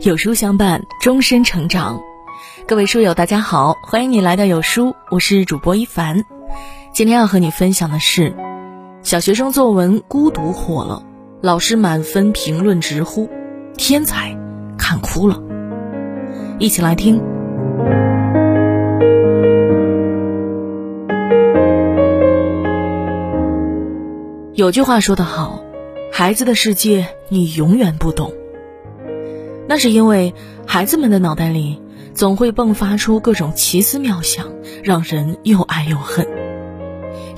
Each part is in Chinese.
有书相伴，终身成长。各位书友，大家好，欢迎你来到有书，我是主播一凡。今天要和你分享的是，小学生作文《孤独》火了，老师满分评论直呼天才，看哭了。一起来听。有句话说得好，孩子的世界你永远不懂。那是因为孩子们的脑袋里总会迸发出各种奇思妙想，让人又爱又恨。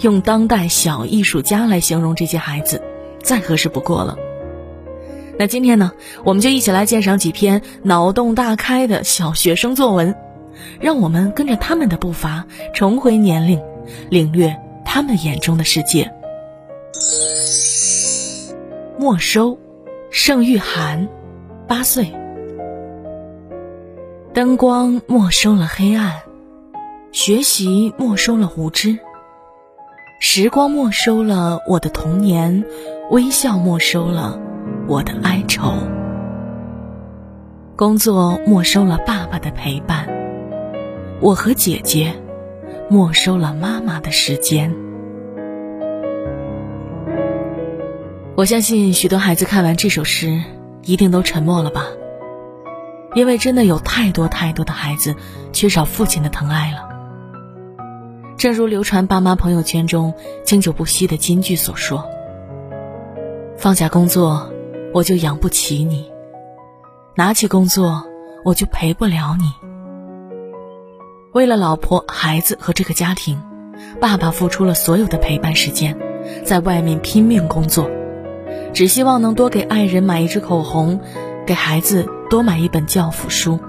用当代小艺术家来形容这些孩子，再合适不过了。那今天呢，我们就一起来鉴赏几篇脑洞大开的小学生作文，让我们跟着他们的步伐，重回年龄，领略他们眼中的世界。没收，盛玉涵，八岁。灯光没收了黑暗，学习没收了无知，时光没收了我的童年，微笑没收了我的哀愁，工作没收了爸爸的陪伴，我和姐姐没收了妈妈的时间。我相信许多孩子看完这首诗，一定都沉默了吧？因为真的有太多太多的孩子缺少父亲的疼爱了。正如流传爸妈朋友圈中经久不息的金句所说：“放下工作，我就养不起你；拿起工作，我就陪不了你。”为了老婆、孩子和这个家庭，爸爸付出了所有的陪伴时间，在外面拼命工作。只希望能多给爱人买一支口红，给孩子多买一本教辅书。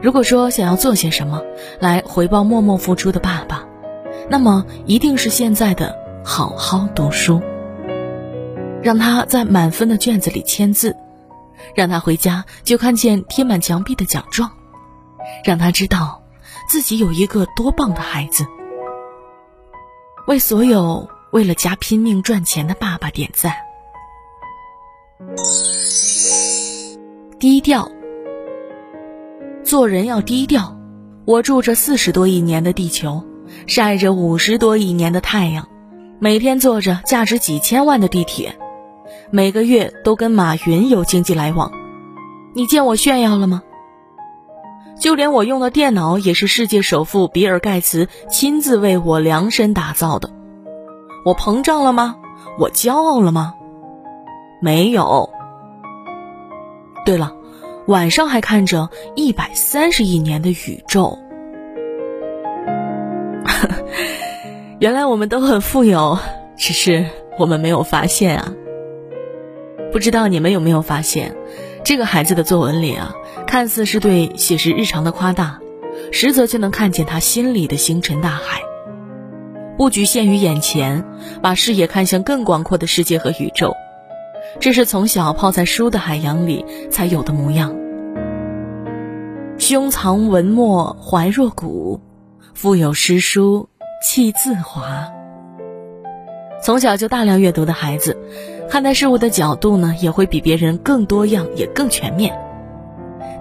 如果说想要做些什么来回报默默付出的爸爸，那么一定是现在的好好读书。让他在满分的卷子里签字，让他回家就看见贴满墙壁的奖状，让他知道自己有一个多棒的孩子。为所有。为了家拼命赚钱的爸爸点赞。低调，做人要低调。我住着四十多亿年的地球，晒着五十多亿年的太阳，每天坐着价值几千万的地铁，每个月都跟马云有经济来往。你见我炫耀了吗？就连我用的电脑也是世界首富比尔盖茨亲自为我量身打造的。我膨胀了吗？我骄傲了吗？没有。对了，晚上还看着一百三十亿年的宇宙。原来我们都很富有，只是我们没有发现啊。不知道你们有没有发现，这个孩子的作文里啊，看似是对写实日常的夸大，实则却能看见他心里的星辰大海。不局限于眼前，把视野看向更广阔的世界和宇宙，这是从小泡在书的海洋里才有的模样。胸藏文墨怀若谷，腹有诗书气自华。从小就大量阅读的孩子，看待事物的角度呢，也会比别人更多样，也更全面。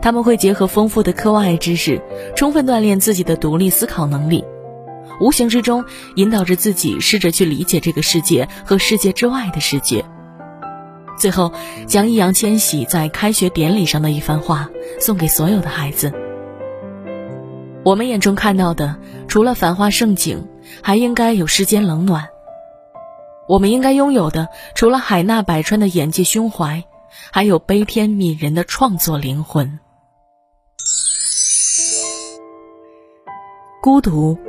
他们会结合丰富的课外知识，充分锻炼自己的独立思考能力。无形之中引导着自己试着去理解这个世界和世界之外的世界。最后，将易烊千玺在开学典礼上的一番话送给所有的孩子：我们眼中看到的，除了繁花盛景，还应该有世间冷暖；我们应该拥有的，除了海纳百川的眼界胸怀，还有悲天悯人的创作灵魂。孤独。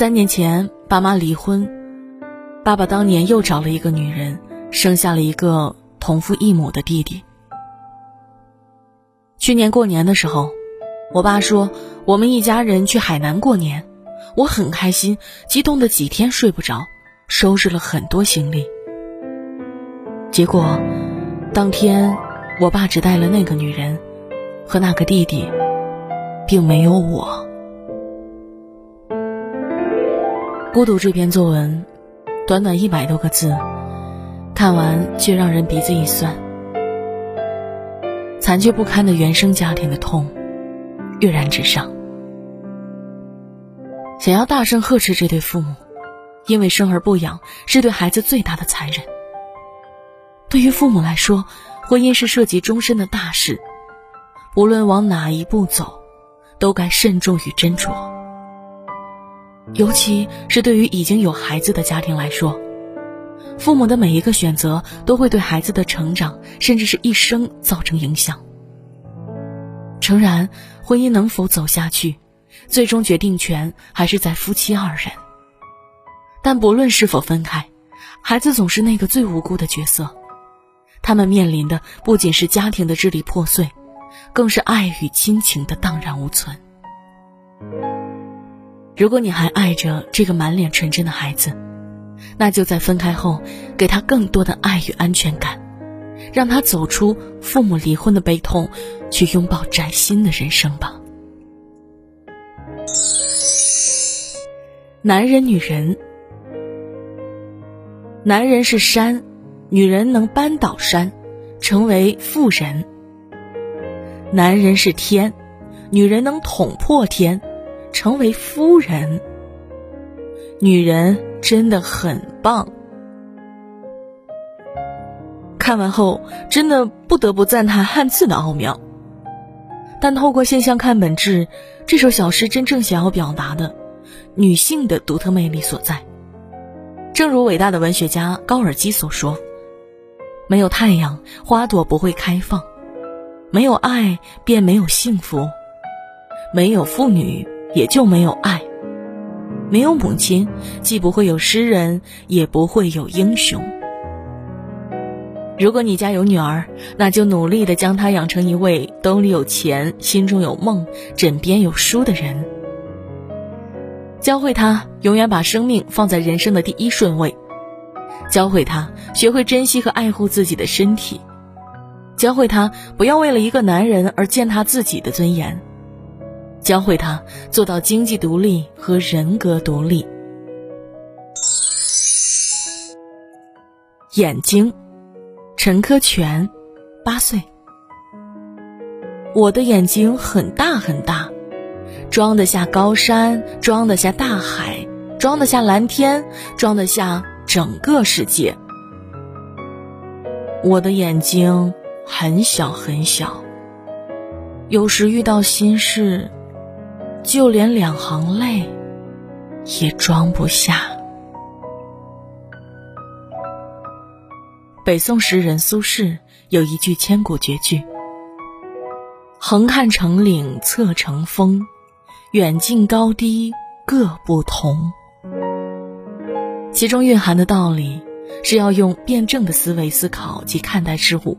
三年前，爸妈离婚，爸爸当年又找了一个女人，生下了一个同父异母的弟弟。去年过年的时候，我爸说我们一家人去海南过年，我很开心，激动的几天睡不着，收拾了很多行李。结果，当天我爸只带了那个女人和那个弟弟，并没有我。孤独这篇作文，短短一百多个字，看完却让人鼻子一酸。残缺不堪的原生家庭的痛，跃然纸上。想要大声呵斥这对父母，因为生而不养是对孩子最大的残忍。对于父母来说，婚姻是涉及终身的大事，无论往哪一步走，都该慎重与斟酌。尤其是对于已经有孩子的家庭来说，父母的每一个选择都会对孩子的成长，甚至是一生造成影响。诚然，婚姻能否走下去，最终决定权还是在夫妻二人。但不论是否分开，孩子总是那个最无辜的角色。他们面临的不仅是家庭的支离破碎，更是爱与亲情的荡然无存。如果你还爱着这个满脸纯真的孩子，那就在分开后，给他更多的爱与安全感，让他走出父母离婚的悲痛，去拥抱崭新的人生吧。男人，女人，男人是山。女人能扳倒山，成为富人；男人是天，女人能捅破天，成为夫人。女人真的很棒。看完后，真的不得不赞叹汉字的奥妙。但透过现象看本质，这首小诗真正想要表达的，女性的独特魅力所在。正如伟大的文学家高尔基所说。没有太阳，花朵不会开放；没有爱，便没有幸福；没有妇女，也就没有爱；没有母亲，既不会有诗人，也不会有英雄。如果你家有女儿，那就努力的将她养成一位兜里有钱、心中有梦、枕边有书的人，教会她永远把生命放在人生的第一顺位。教会他学会珍惜和爱护自己的身体，教会他不要为了一个男人而践踏自己的尊严，教会他做到经济独立和人格独立。眼睛，陈科全，八岁。我的眼睛很大很大，装得下高山，装得下大海，装得下蓝天，装得下。整个世界，我的眼睛很小很小，有时遇到心事，就连两行泪也装不下。北宋诗人苏轼有一句千古绝句：“横看成岭侧成峰，远近高低各不同。”其中蕴含的道理，是要用辩证的思维思考及看待事物，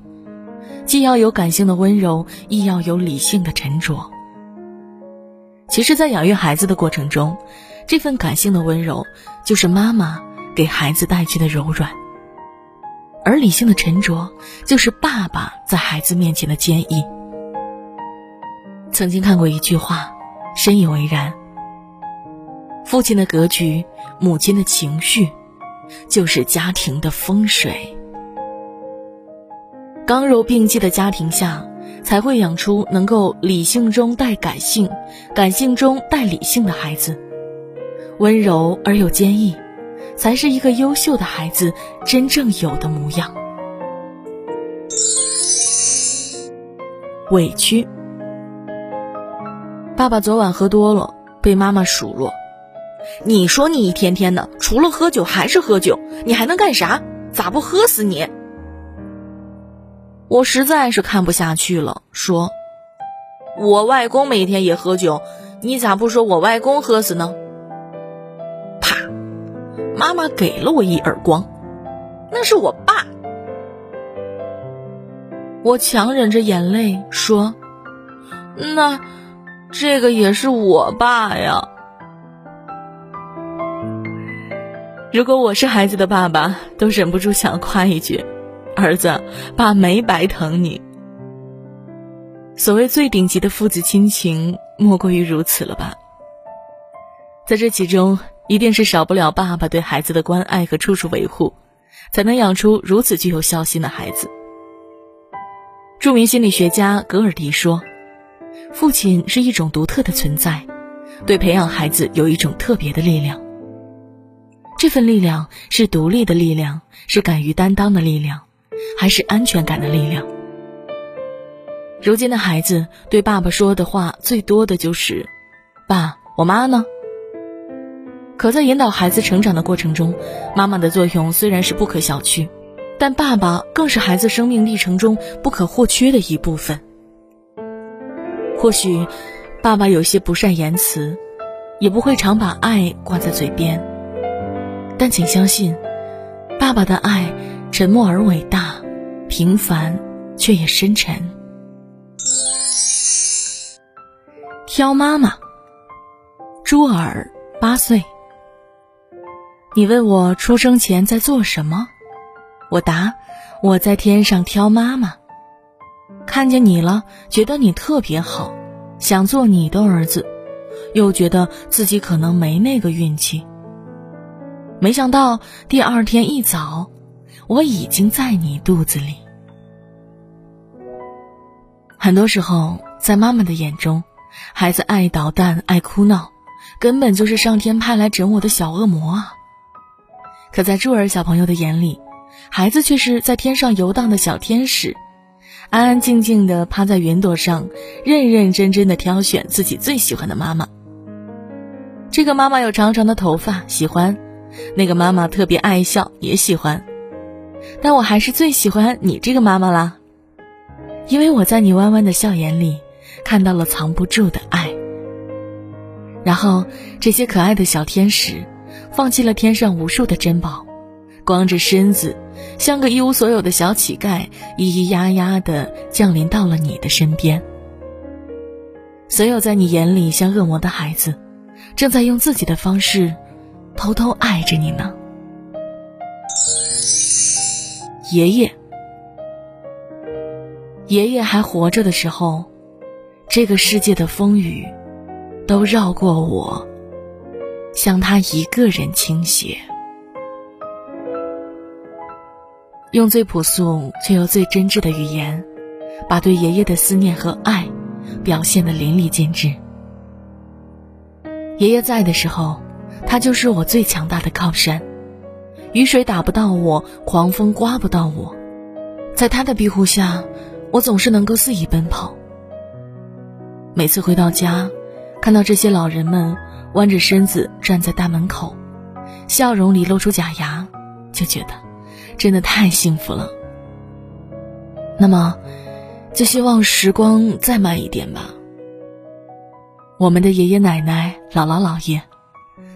既要有感性的温柔，亦要有理性的沉着。其实，在养育孩子的过程中，这份感性的温柔，就是妈妈给孩子带去的柔软；而理性的沉着，就是爸爸在孩子面前的坚毅。曾经看过一句话，深以为然。父亲的格局，母亲的情绪，就是家庭的风水。刚柔并济的家庭下，才会养出能够理性中带感性、感性中带理性的孩子。温柔而又坚毅，才是一个优秀的孩子真正有的模样。委屈。爸爸昨晚喝多了，被妈妈数落。你说你一天天的，除了喝酒还是喝酒，你还能干啥？咋不喝死你？我实在是看不下去了，说：“我外公每天也喝酒，你咋不说我外公喝死呢？”啪！妈妈给了我一耳光，那是我爸。我强忍着眼泪说：“那这个也是我爸呀。”如果我是孩子的爸爸，都忍不住想夸一句：“儿子，爸没白疼你。”所谓最顶级的父子亲情，莫过于如此了吧？在这其中，一定是少不了爸爸对孩子的关爱和处处维护，才能养出如此具有孝心的孩子。著名心理学家格尔迪说：“父亲是一种独特的存在，对培养孩子有一种特别的力量。这份力量是独立的力量，是敢于担当的力量，还是安全感的力量？”如今的孩子对爸爸说的话最多的就是：“爸，我妈呢？”可在引导孩子成长的过程中，妈妈的作用虽然是不可小觑。但爸爸更是孩子生命历程中不可或缺的一部分。或许，爸爸有些不善言辞，也不会常把爱挂在嘴边。但请相信，爸爸的爱沉默而伟大，平凡却也深沉。挑妈妈，朱尔八岁。你问我出生前在做什么？我答：“我在天上挑妈妈，看见你了，觉得你特别好，想做你的儿子，又觉得自己可能没那个运气。没想到第二天一早，我已经在你肚子里。很多时候，在妈妈的眼中，孩子爱捣蛋、爱哭闹，根本就是上天派来整我的小恶魔啊！可在珠儿小朋友的眼里，孩子却是在天上游荡的小天使，安安静静的趴在云朵上，认认真真的挑选自己最喜欢的妈妈。这个妈妈有长长的头发，喜欢；那个妈妈特别爱笑，也喜欢。但我还是最喜欢你这个妈妈啦，因为我在你弯弯的笑眼里看到了藏不住的爱。然后，这些可爱的小天使，放弃了天上无数的珍宝。光着身子，像个一无所有的小乞丐，咿咿呀呀的降临到了你的身边。所有在你眼里像恶魔的孩子，正在用自己的方式，偷偷爱着你呢。爷爷，爷爷还活着的时候，这个世界的风雨，都绕过我，向他一个人倾斜。用最朴素却又最真挚的语言，把对爷爷的思念和爱表现得淋漓尽致。爷爷在的时候，他就是我最强大的靠山，雨水打不到我，狂风刮不到我，在他的庇护下，我总是能够肆意奔跑。每次回到家，看到这些老人们弯着身子站在大门口，笑容里露出假牙，就觉得。真的太幸福了。那么，就希望时光再慢一点吧。我们的爷爷奶奶、姥姥姥爷，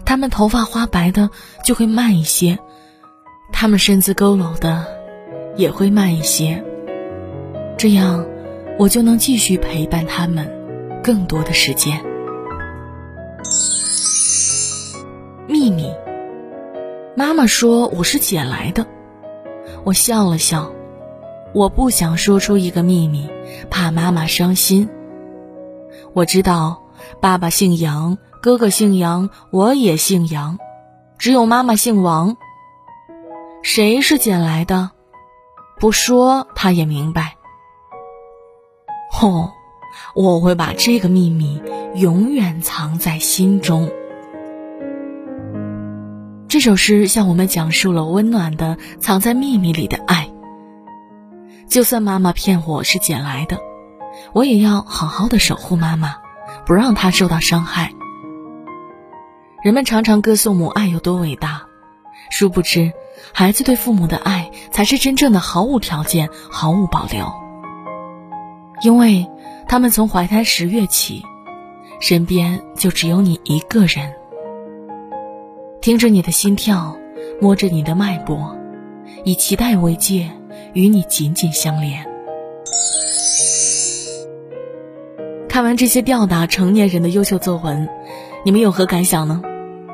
他们头发花白的就会慢一些，他们身子佝偻的也会慢一些。这样，我就能继续陪伴他们更多的时间。秘密，妈妈说我是捡来的。我笑了笑，我不想说出一个秘密，怕妈妈伤心。我知道爸爸姓杨，哥哥姓杨，我也姓杨，只有妈妈姓王。谁是捡来的？不说他也明白。哦，我会把这个秘密永远藏在心中。这首诗向我们讲述了温暖的藏在秘密里的爱。就算妈妈骗我是捡来的，我也要好好的守护妈妈，不让她受到伤害。人们常常歌颂母爱有多伟大，殊不知，孩子对父母的爱才是真正的毫无条件、毫无保留。因为他们从怀胎十月起，身边就只有你一个人。听着你的心跳，摸着你的脉搏，以期待为戒，与你紧紧相连。看完这些吊打成年人的优秀作文，你们有何感想呢？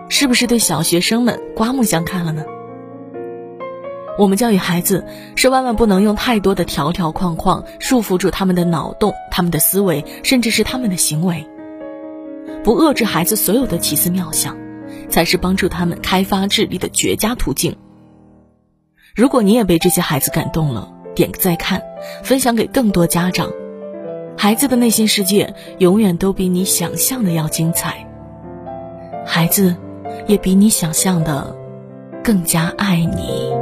是不是对小学生们刮目相看了呢？我们教育孩子，是万万不能用太多的条条框框束缚住他们的脑洞、他们的思维，甚至是他们的行为，不遏制孩子所有的奇思妙想。才是帮助他们开发智力的绝佳途径。如果你也被这些孩子感动了，点个再看，分享给更多家长。孩子的内心世界永远都比你想象的要精彩，孩子也比你想象的更加爱你。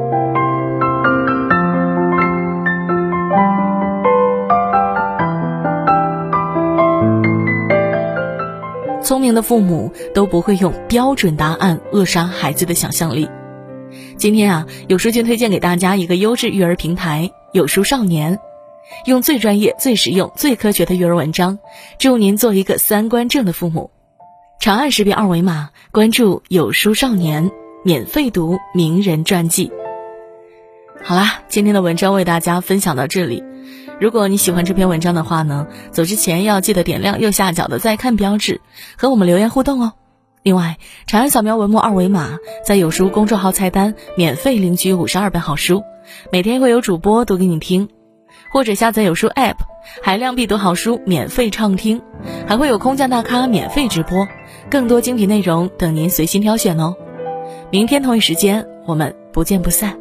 聪明的父母都不会用标准答案扼杀孩子的想象力。今天啊，有书君推荐给大家一个优质育儿平台——有书少年，用最专业、最实用、最科学的育儿文章，祝您做一个三观正的父母。长按识别二维码关注有书少年，免费读名人传记。好啦，今天的文章为大家分享到这里。如果你喜欢这篇文章的话呢，走之前要记得点亮右下角的再看标志，和我们留言互动哦。另外，长按扫描文末二维码，在有书公众号菜单免费领取五十二本好书，每天会有主播读给你听，或者下载有书 App，海量必读好书免费畅听，还会有空降大咖免费直播，更多精品内容等您随心挑选哦。明天同一时间，我们不见不散。